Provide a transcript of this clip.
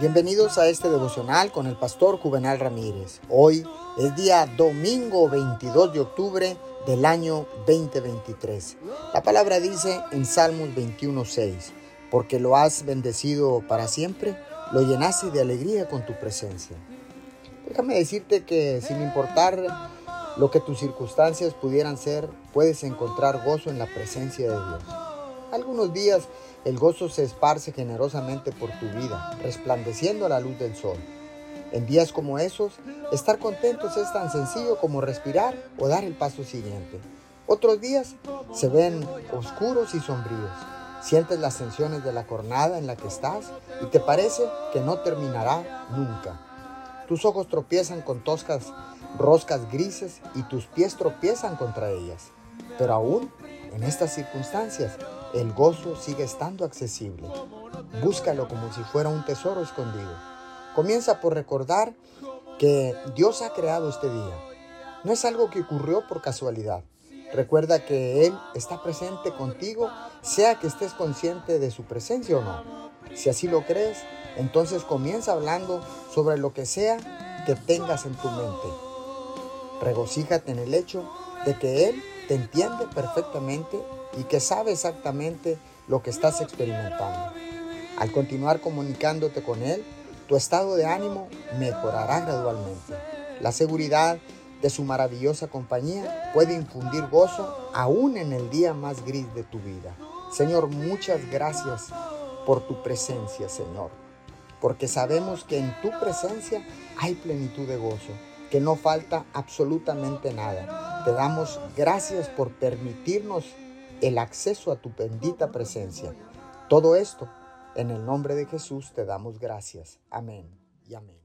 Bienvenidos a este devocional con el pastor Juvenal Ramírez. Hoy es día domingo 22 de octubre del año 2023. La palabra dice en Salmos 21:6, porque lo has bendecido para siempre, lo llenaste de alegría con tu presencia. Déjame decirte que sin importar lo que tus circunstancias pudieran ser, puedes encontrar gozo en la presencia de Dios. Algunos días el gozo se esparce generosamente por tu vida, resplandeciendo a la luz del sol. En días como esos, estar contentos es tan sencillo como respirar o dar el paso siguiente. Otros días se ven oscuros y sombríos. Sientes las tensiones de la jornada en la que estás y te parece que no terminará nunca. Tus ojos tropiezan con toscas roscas grises y tus pies tropiezan contra ellas. Pero aún en estas circunstancias, el gozo sigue estando accesible. Búscalo como si fuera un tesoro escondido. Comienza por recordar que Dios ha creado este día. No es algo que ocurrió por casualidad. Recuerda que Él está presente contigo, sea que estés consciente de su presencia o no. Si así lo crees, entonces comienza hablando sobre lo que sea que tengas en tu mente. Regocíjate en el hecho de que Él te entiende perfectamente y que sabe exactamente lo que estás experimentando. Al continuar comunicándote con Él, tu estado de ánimo mejorará gradualmente. La seguridad de su maravillosa compañía puede infundir gozo aún en el día más gris de tu vida. Señor, muchas gracias por tu presencia, Señor, porque sabemos que en tu presencia hay plenitud de gozo que no falta absolutamente nada. Te damos gracias por permitirnos el acceso a tu bendita presencia. Todo esto, en el nombre de Jesús, te damos gracias. Amén y amén.